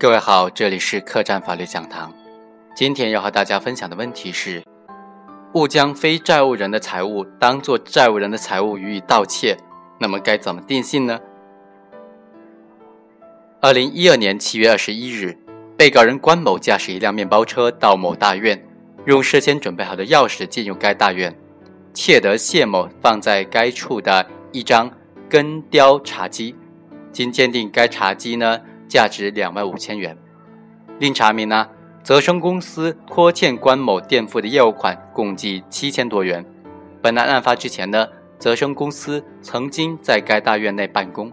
各位好，这里是客栈法律讲堂。今天要和大家分享的问题是：误将非债务人的财物当做债务人的财物予以盗窃，那么该怎么定性呢？二零一二年七月二十一日，被告人关某驾驶一辆面包车到某大院，用事先准备好的钥匙进入该大院，窃得谢某放在该处的一张根雕茶几。经鉴定，该茶几呢？价值两万五千元。另查明呢，泽生公司拖欠关某垫付的业务款共计七千多元。本案案发之前呢，泽生公司曾经在该大院内办公。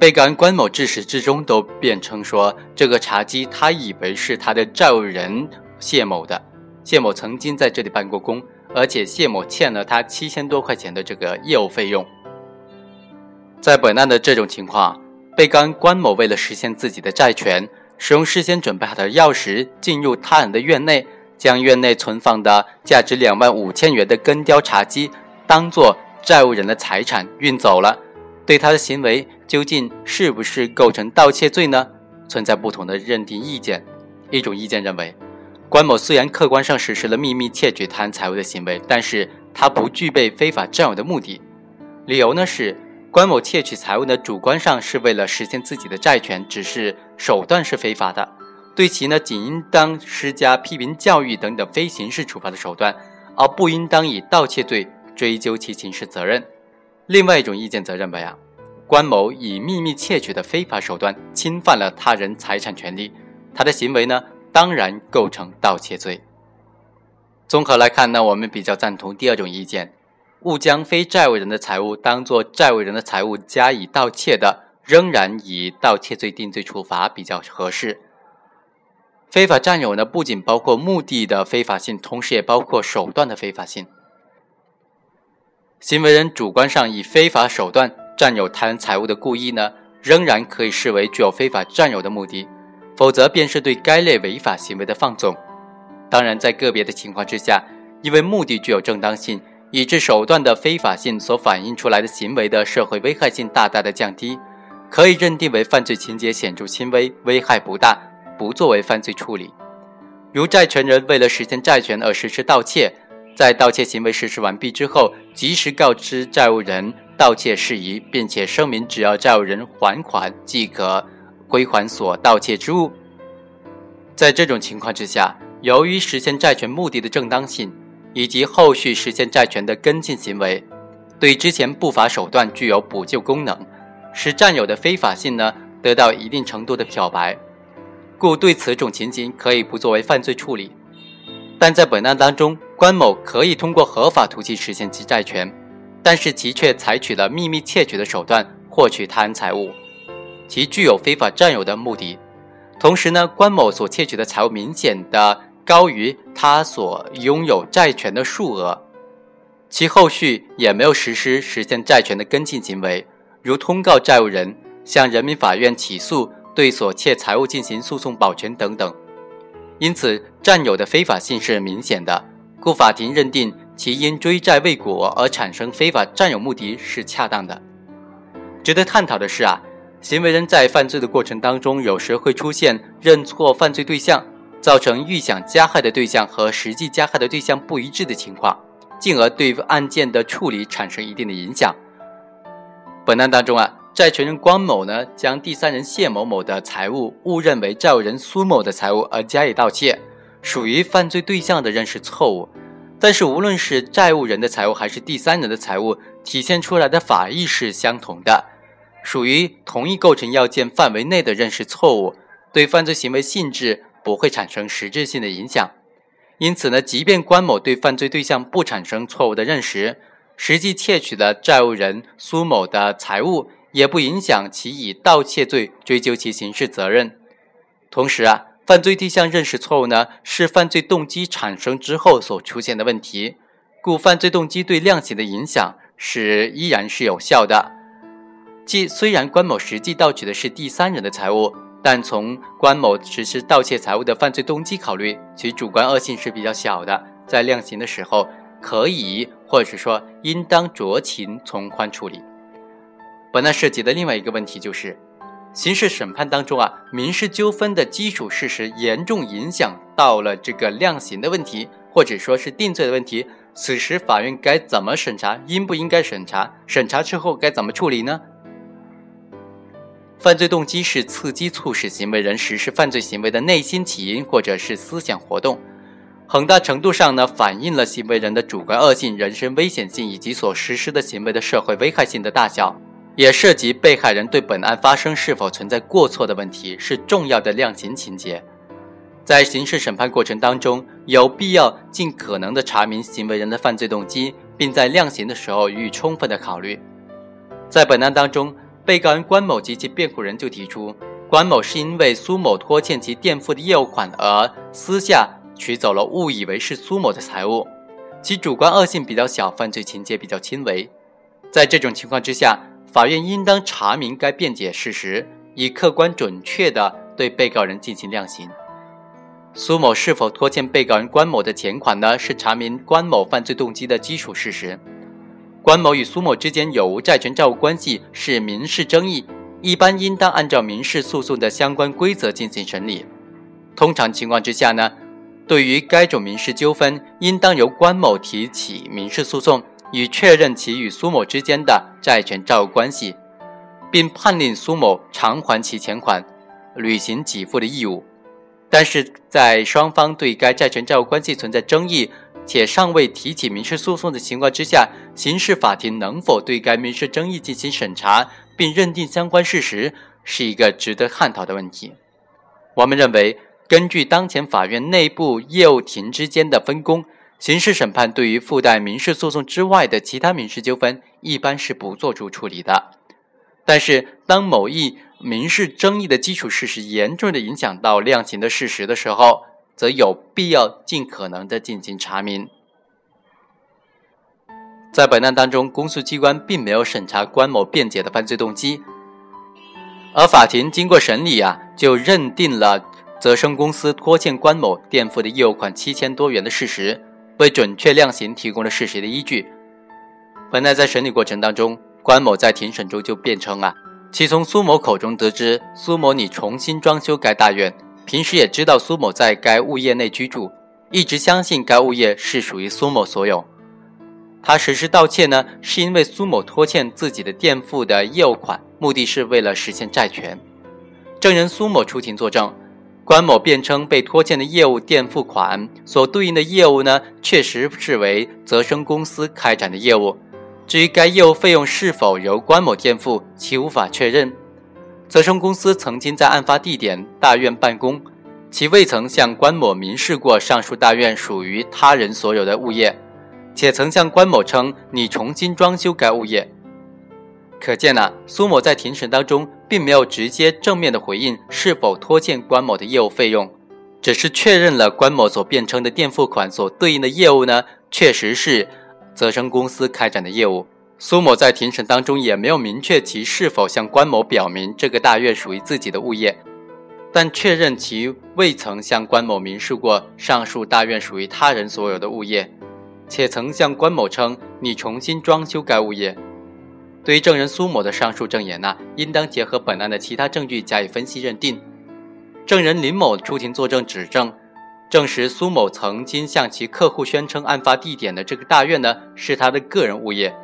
被告人关某至始至终都辩称说，这个茶几他以为是他的债务人谢某的。谢某曾经在这里办过工，而且谢某欠了他七千多块钱的这个业务费用。在本案的这种情况。被告人关某为了实现自己的债权，使用事先准备好的钥匙进入他人的院内，将院内存放的价值两万五千元的根雕茶几当做债务人的财产运走了。对他的行为究竟是不是构成盗窃罪呢？存在不同的认定意见。一种意见认为，关某虽然客观上实施了秘密窃取他人财物的行为，但是他不具备非法占有的目的。理由呢是。关某窃取财物呢，主观上是为了实现自己的债权，只是手段是非法的，对其呢仅应当施加批评教育等等非刑事处罚的手段，而不应当以盗窃罪追究其刑事责任。另外一种意见则认为啊，关某以秘密窃取的非法手段侵犯了他人财产权利，他的行为呢当然构成盗窃罪。综合来看呢，我们比较赞同第二种意见。误将非债务人的财物当作债务人的财物加以盗窃的，仍然以盗窃罪定罪处罚比较合适。非法占有呢，不仅包括目的的非法性，同时也包括手段的非法性。行为人主观上以非法手段占有他人财物的故意呢，仍然可以视为具有非法占有的目的，否则便是对该类违法行为的放纵。当然，在个别的情况之下，因为目的具有正当性。以致手段的非法性所反映出来的行为的社会危害性大大的降低，可以认定为犯罪情节显著轻微，危害不大，不作为犯罪处理。如债权人为了实现债权而实施盗窃，在盗窃行为实施完毕之后，及时告知债务人盗窃事宜，并且声明只要债务人还款即可归还所盗窃之物。在这种情况之下，由于实现债权目的的正当性。以及后续实现债权的跟进行为，对之前不法手段具有补救功能，使占有的非法性呢得到一定程度的漂白，故对此种情形可以不作为犯罪处理。但在本案当中，关某可以通过合法途径实现其债权，但是其却采取了秘密窃取的手段获取他人财物，其具有非法占有的目的。同时呢，关某所窃取的财物明显的。高于他所拥有债权的数额，其后续也没有实施实现债权的跟进行为，如通告债务人向人民法院起诉，对所窃财物进行诉讼保全等等，因此占有的非法性是明显的，故法庭认定其因追债未果而产生非法占有目的是恰当的。值得探讨的是啊，行为人在犯罪的过程当中，有时会出现认错犯罪对象。造成预想加害的对象和实际加害的对象不一致的情况，进而对案件的处理产生一定的影响。本案当中啊，债权人关某呢将第三人谢某某的财物误认为债务人苏某的财物而加以盗窃，属于犯罪对象的认识错误。但是无论是债务人的财物还是第三人的财物，体现出来的法益是相同的，属于同一构成要件范围内的认识错误，对犯罪行为性质。不会产生实质性的影响，因此呢，即便关某对犯罪对象不产生错误的认识，实际窃取了债务人苏某的财物，也不影响其以盗窃罪追究其刑事责任。同时啊，犯罪对象认识错误呢，是犯罪动机产生之后所出现的问题，故犯罪动机对量刑的影响是依然是有效的。即虽然关某实际盗取的是第三人的财物。但从关某实施盗窃财物的犯罪动机考虑，其主观恶性是比较小的，在量刑的时候可以或者说应当酌情从宽处理。本案涉及的另外一个问题就是，刑事审判当中啊，民事纠纷的基础事实严重影响到了这个量刑的问题，或者说是定罪的问题。此时法院该怎么审查？应不应该审查？审查之后该怎么处理呢？犯罪动机是刺激促使行为人实施犯罪行为的内心起因或者是思想活动，很大程度上呢反映了行为人的主观恶性、人身危险性以及所实施的行为的社会危害性的大小。也涉及被害人对本案发生是否存在过错的问题，是重要的量刑情节。在刑事审判过程当中，有必要尽可能的查明行为人的犯罪动机，并在量刑的时候予以充分的考虑。在本案当中，被告人关某及其辩护人就提出，关某是因为苏某拖欠其垫付的业务款而私下取走了误以为是苏某的财物，其主观恶性比较小，犯罪情节比较轻微。在这种情况之下，法院应当查明该辩解事实，以客观准确地对被告人进行量刑。苏某是否拖欠被告人关某的钱款呢？是查明关某犯罪动机的基础事实。关某与苏某之间有无债权债务关系是民事争议，一般应当按照民事诉讼的相关规则进行审理。通常情况之下呢，对于该种民事纠纷，应当由关某提起民事诉讼。以确认其与苏某之间的债权债务关系，并判令苏某偿还其钱款，履行给付的义务。但是在双方对该债权债务关系存在争议，且尚未提起民事诉讼的情况之下，刑事法庭能否对该民事争议进行审查并认定相关事实，是一个值得探讨的问题。我们认为，根据当前法院内部业务庭之间的分工。刑事审判对于附带民事诉讼之外的其他民事纠纷，一般是不作出处理的。但是，当某一民事争议的基础事实严重的影响到量刑的事实的时候，则有必要尽可能的进行查明。在本案当中，公诉机关并没有审查关某辩解的犯罪动机，而法庭经过审理啊，就认定了泽生公司拖欠关某垫付的业务款七千多元的事实。为准确量刑提供了事实的依据。本案在审理过程当中，关某在庭审中就辩称啊，其从苏某口中得知苏某拟重新装修该大院，平时也知道苏某在该物业内居住，一直相信该物业是属于苏某所有。他实施盗窃呢，是因为苏某拖欠自己的垫付的业务款，目的是为了实现债权。证人苏某出庭作证。关某辩称，被拖欠的业务垫付款所对应的业务呢，确实是为泽生公司开展的业务。至于该业务费用是否由关某垫付，其无法确认。泽生公司曾经在案发地点大院办公，其未曾向关某明示过上述大院属于他人所有的物业，且曾向关某称拟重新装修该物业。可见呢，苏某在庭审当中并没有直接正面的回应是否拖欠关某的业务费用，只是确认了关某所辩称的垫付款所对应的业务呢，确实是泽生公司开展的业务。苏某在庭审当中也没有明确其是否向关某表明这个大院属于自己的物业，但确认其未曾向关某明示过上述大院属于他人所有的物业，且曾向关某称拟重新装修该物业。对于证人苏某的上述证言呢，应当结合本案的其他证据加以分析认定。证人林某出庭作证指证，证实苏某曾经向其客户宣称案发地点的这个大院呢是他的个人物业。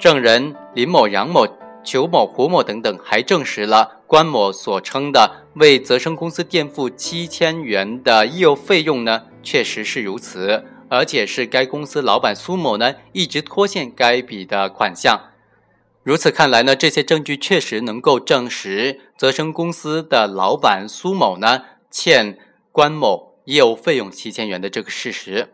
证人林某、杨某、裘某、胡某等等还证实了关某所称的为泽生公司垫付七千元的业务费用呢，确实是如此。而且是该公司老板苏某呢，一直拖欠该笔的款项。如此看来呢，这些证据确实能够证实泽生公司的老板苏某呢欠关某业务费用七千元的这个事实。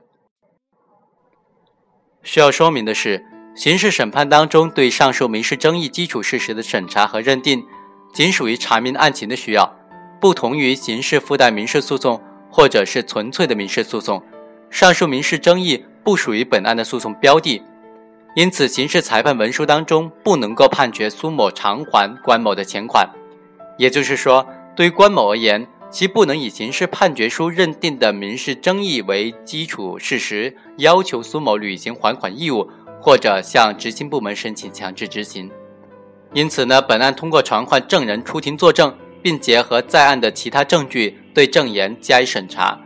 需要说明的是，刑事审判当中对上述民事争议基础事实的审查和认定，仅属于查明案情的需要，不同于刑事附带民事诉讼或者是纯粹的民事诉讼。上述民事争议不属于本案的诉讼标的，因此刑事裁判文书当中不能够判决苏某偿还关某的钱款。也就是说，对于关某而言，其不能以刑事判决书认定的民事争议为基础事实，要求苏某履行还款义务，或者向执行部门申请强制执行。因此呢，本案通过传唤证人出庭作证，并结合在案的其他证据对证言加以审查。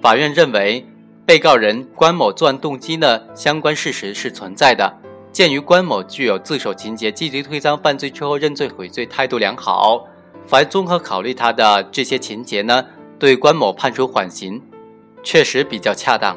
法院认为，被告人关某作案动机呢，相关事实是存在的。鉴于关某具有自首情节，积极推诿犯罪之后认罪悔罪，态度良好，法院综合考虑他的这些情节呢，对关某判处缓刑，确实比较恰当。